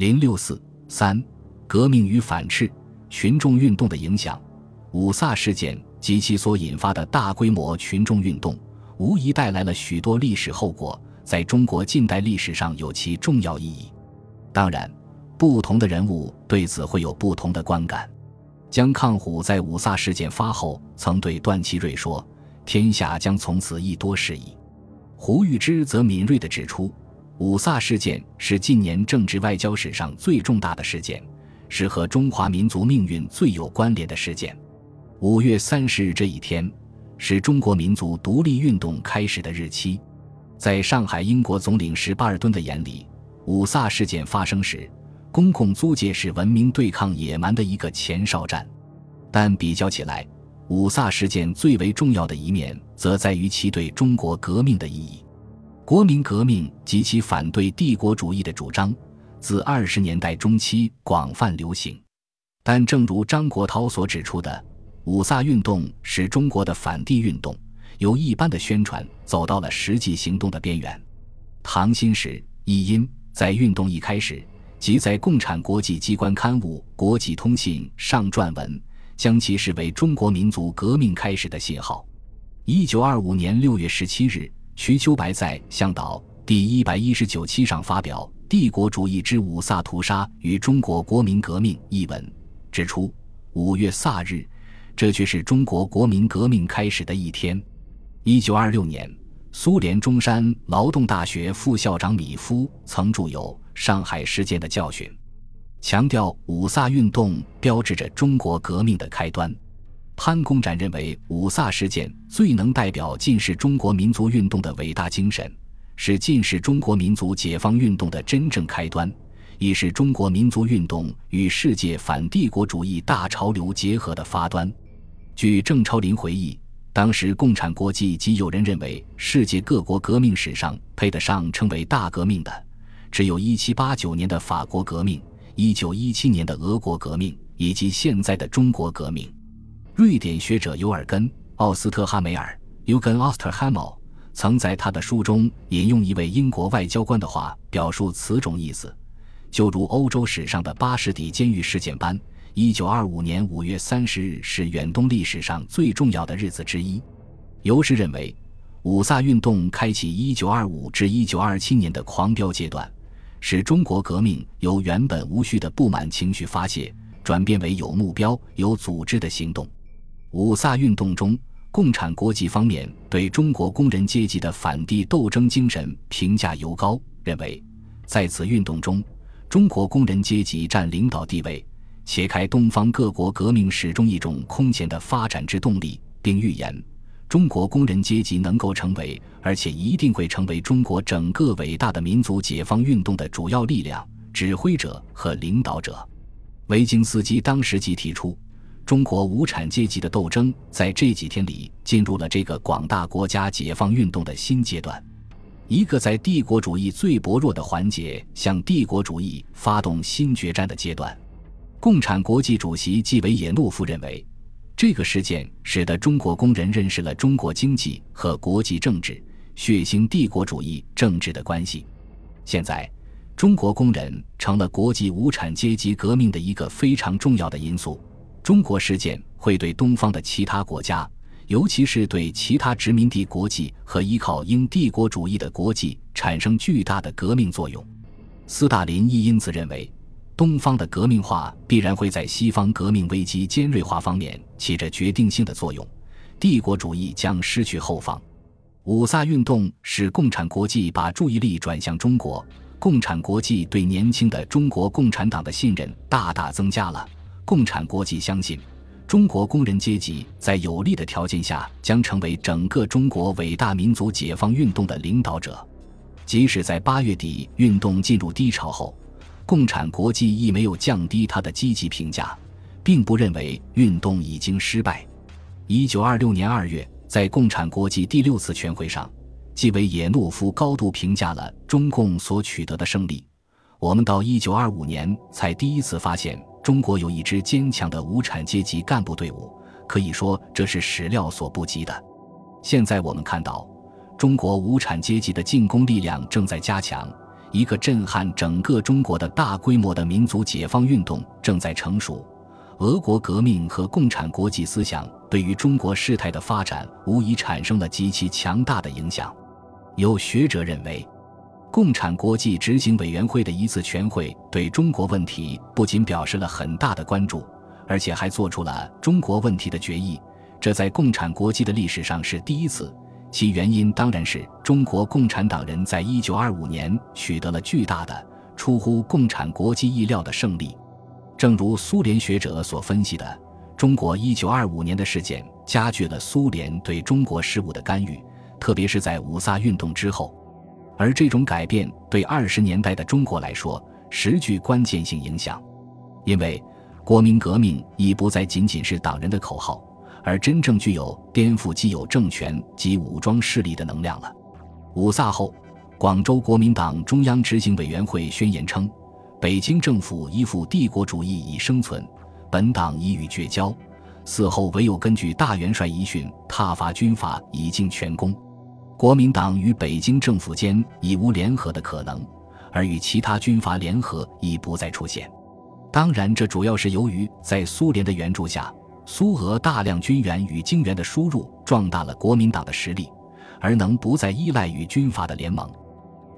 零六四三，革命与反斥，群众运动的影响。五卅事件及其所引发的大规模群众运动，无疑带来了许多历史后果，在中国近代历史上有其重要意义。当然，不同的人物对此会有不同的观感。姜抗虎在五卅事件发后，曾对段祺瑞说：“天下将从此一多事矣。”胡玉芝则敏锐地指出，五卅事件是近年政治外交史上最重大的事件，是和中华民族命运最有关联的事件。五月三十日这一天，是中国民族独立运动开始的日期。在上海英国总领事巴尔敦的眼里，五卅事件发生时，公共租界是文明对抗野蛮的一个前哨站。但比较起来，五卅事件最为重要的一面，则在于其对中国革命的意义。国民革命及其反对帝国主义的主张，自二十年代中期广泛流行。但正如张国焘所指出的。五卅运动是中国的反帝运动，由一般的宣传走到了实际行动的边缘。唐新时一因在运动一开始，即在共产国际机关刊物《国际通信》上撰文，将其视为中国民族革命开始的信号。一九二五年六月十七日，瞿秋白在《向导》第一百一十九期上发表《帝国主义之五卅屠杀与中国国民革命》一文，指出五月卅日。这却是中国国民革命开始的一天。一九二六年，苏联中山劳动大学副校长米夫曾著有《上海事件的教训》，强调五卅运动标志着中国革命的开端。潘公展认为，五卅事件最能代表近世中国民族运动的伟大精神，是近世中国民族解放运动的真正开端。亦是中国民族运动与世界反帝国主义大潮流结合的发端。据郑超林回忆，当时共产国际及有人认为，世界各国革命史上配得上称为大革命的，只有一七八九年的法国革命、一九一七年的俄国革命以及现在的中国革命。瑞典学者尤尔根·奥斯特哈梅尔 （Eugen Osterhammer） 曾在他的书中引用一位英国外交官的话，表述此种意思，就如欧洲史上的巴士底监狱事件般。一九二五年五月三十日是远东历史上最重要的日子之一。尤氏认为，五卅运动开启一九二五至一九二七年的狂飙阶段，使中国革命由原本无序的不满情绪发泄，转变为有目标、有组织的行动。五卅运动中，共产国际方面对中国工人阶级的反帝斗争精神评价尤高，认为在此运动中，中国工人阶级占领导地位。切开东方各国革命史中一种空前的发展之动力，并预言中国工人阶级能够成为，而且一定会成为中国整个伟大的民族解放运动的主要力量、指挥者和领导者。维京斯基当时即提出，中国无产阶级的斗争在这几天里进入了这个广大国家解放运动的新阶段，一个在帝国主义最薄弱的环节向帝国主义发动新决战的阶段。共产国际主席季维也诺夫认为，这个事件使得中国工人认识了中国经济和国际政治、血腥帝国主义政治的关系。现在，中国工人成了国际无产阶级革命的一个非常重要的因素。中国事件会对东方的其他国家，尤其是对其他殖民地国际和依靠英帝国主义的国际产生巨大的革命作用。斯大林亦因此认为。东方的革命化必然会在西方革命危机尖锐化方面起着决定性的作用，帝国主义将失去后方。五卅运动使共产国际把注意力转向中国，共产国际对年轻的中国共产党的信任大大增加了。共产国际相信，中国工人阶级在有利的条件下将成为整个中国伟大民族解放运动的领导者。即使在八月底运动进入低潮后。共产国际亦没有降低他的积极评价，并不认为运动已经失败。一九二六年二月，在共产国际第六次全会上，季维也诺夫高度评价了中共所取得的胜利。我们到一九二五年才第一次发现中国有一支坚强的无产阶级干部队伍，可以说这是始料所不及的。现在我们看到，中国无产阶级的进攻力量正在加强。一个震撼整个中国的大规模的民族解放运动正在成熟。俄国革命和共产国际思想对于中国事态的发展，无疑产生了极其强大的影响。有学者认为，共产国际执行委员会的一次全会对中国问题不仅表示了很大的关注，而且还做出了中国问题的决议。这在共产国际的历史上是第一次。其原因当然是中国共产党人在一九二五年取得了巨大的、出乎共产国际意料的胜利。正如苏联学者所分析的，中国一九二五年的事件加剧了苏联对中国事务的干预，特别是在五卅运动之后。而这种改变对二十年代的中国来说实具关键性影响，因为国民革命已不再仅仅是党人的口号。而真正具有颠覆既有政权及武装势力的能量了。五卅后，广州国民党中央执行委员会宣言称：“北京政府依附帝国主义以生存，本党已与绝交。此后唯有根据大元帅遗训，踏伐军阀，以尽全功。国民党与北京政府间已无联合的可能，而与其他军阀联合已不再出现。当然，这主要是由于在苏联的援助下。”苏俄大量军援与精援的输入，壮大了国民党的实力，而能不再依赖于军阀的联盟。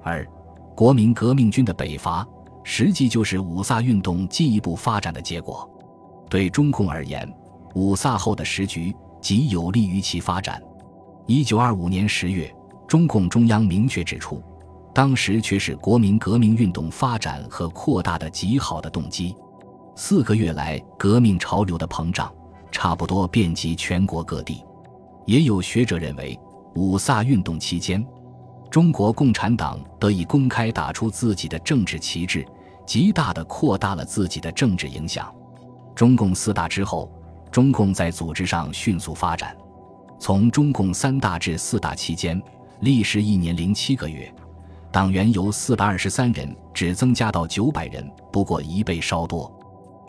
而国民革命军的北伐，实际就是五卅运动进一步发展的结果。对中共而言，五卅后的时局极有利于其发展。一九二五年十月，中共中央明确指出，当时却是国民革命运动发展和扩大的极好的动机。四个月来，革命潮流的膨胀。差不多遍及全国各地，也有学者认为，五卅运动期间，中国共产党得以公开打出自己的政治旗帜，极大的扩大了自己的政治影响。中共四大之后，中共在组织上迅速发展。从中共三大至四大期间，历时一年零七个月，党员由四百二十三人只增加到九百人，不过一倍稍多。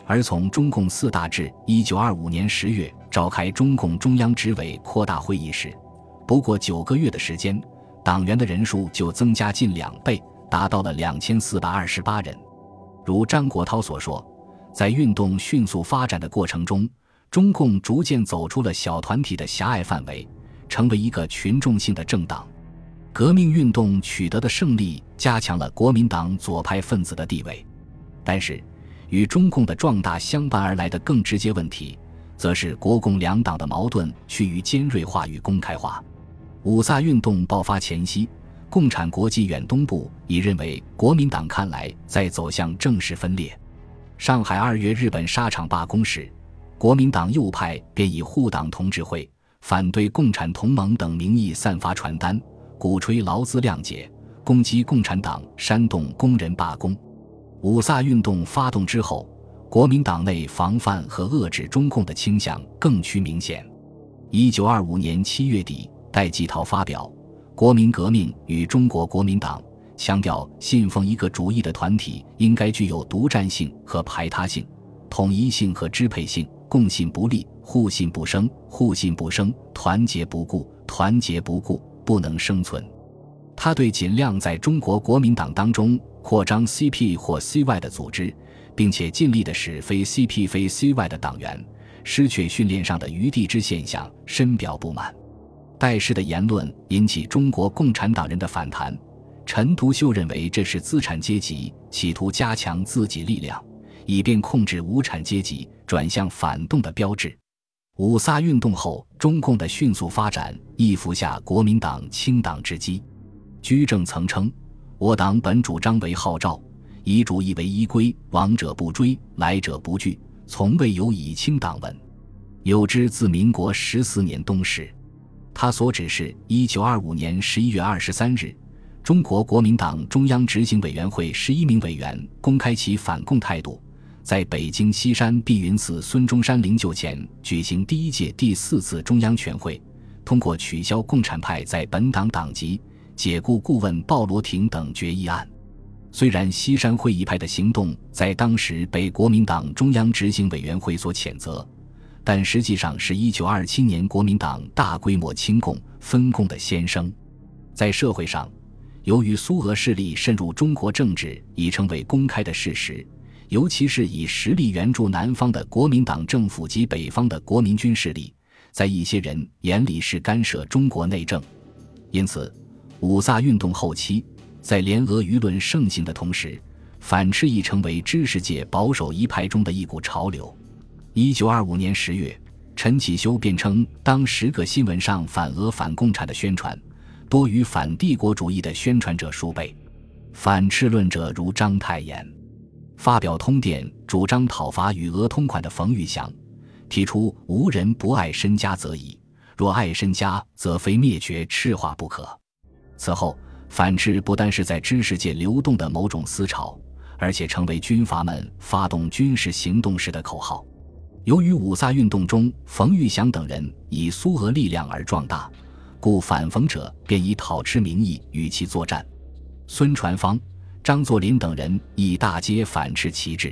而从中共四大至一九二五年十月召开中共中央执委扩大会议时，不过九个月的时间，党员的人数就增加近两倍，达到了两千四百二十八人。如张国焘所说，在运动迅速发展的过程中，中共逐渐走出了小团体的狭隘范围，成为一个群众性的政党。革命运动取得的胜利，加强了国民党左派分子的地位，但是。与中共的壮大相伴而来的更直接问题，则是国共两党的矛盾趋于尖锐化与公开化。五卅运动爆发前夕，共产国际远东部已认为国民党看来在走向正式分裂。上海二月日本纱厂罢工时，国民党右派便以护党同志会、反对共产同盟等名义散发传单，鼓吹劳资谅解，攻击共产党，煽动工人罢工。五卅运动发动之后，国民党内防范和遏制中共的倾向更趋明显。一九二五年七月底，戴季陶发表《国民革命与中国国民党》，强调信奉一个主义的团体应该具有独占性和排他性、统一性和支配性，共信不立，互信不生，互信不生，团结不顾，团结不顾，不能生存。他对尽量在中国国民党当中扩张 CP 或 CY 的组织，并且尽力的使非 CP 非 CY 的党员失去训练上的余地之现象，深表不满。戴氏的言论引起中国共产党人的反弹。陈独秀认为这是资产阶级企图加强自己力量，以便控制无产阶级转向反动的标志。五卅运动后，中共的迅速发展亦服下国民党清党之机。居正曾称：“我党本主张为号召，以主义为依归，往者不追，来者不拒，从未有以清党闻。有之自民国十四年冬时。”他所指是一九二五年十一月二十三日，中国国民党中央执行委员会十一名委员公开其反共态度，在北京西山碧云寺孙中山灵柩前举行第一届第四次中央全会，通过取消共产派在本党党籍。解雇顾问鲍罗廷等决议案，虽然西山会议派的行动在当时被国民党中央执行委员会所谴责，但实际上是一九二七年国民党大规模清共分共的先声。在社会上，由于苏俄势力渗入中国政治已成为公开的事实，尤其是以实力援助南方的国民党政府及北方的国民军势力，在一些人眼里是干涉中国内政。因此，五卅运动后期，在联俄舆论盛行的同时，反赤亦成为知识界保守一派中的一股潮流。一九二五年十月，陈启修辩称，当十个新闻上反俄反共产的宣传。多于反帝国主义的宣传者数倍，反赤论者如章太炎，发表通电主张讨伐与俄通款的冯玉祥，提出无人不爱身家则已，若爱身家，则非灭绝赤化不可。此后，反赤不单是在知识界流动的某种思潮，而且成为军阀们发动军事行动时的口号。由于五卅运动中冯玉祥等人以苏俄力量而壮大。故反冯者便以讨吃名义与其作战，孙传芳、张作霖等人以大街反赤旗帜。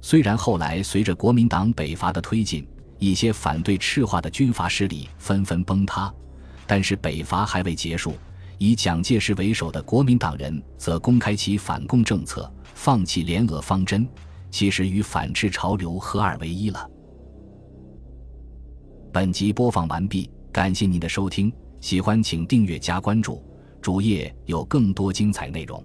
虽然后来随着国民党北伐的推进，一些反对赤化的军阀势力纷纷崩塌，但是北伐还未结束。以蒋介石为首的国民党人则公开其反共政策，放弃联俄方针，其实与反赤潮流合二为一了。本集播放完毕，感谢您的收听。喜欢请订阅加关注，主页有更多精彩内容。